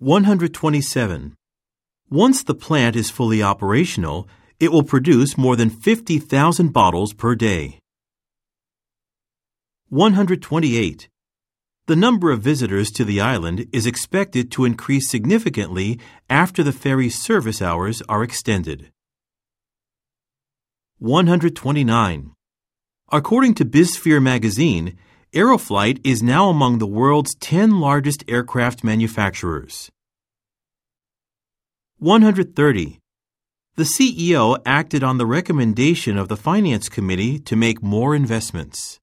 127. Once the plant is fully operational, it will produce more than 50,000 bottles per day. 128. The number of visitors to the island is expected to increase significantly after the ferry service hours are extended. 129. According to BizSphere magazine, Aeroflight is now among the world's 10 largest aircraft manufacturers. 130. The CEO acted on the recommendation of the Finance Committee to make more investments.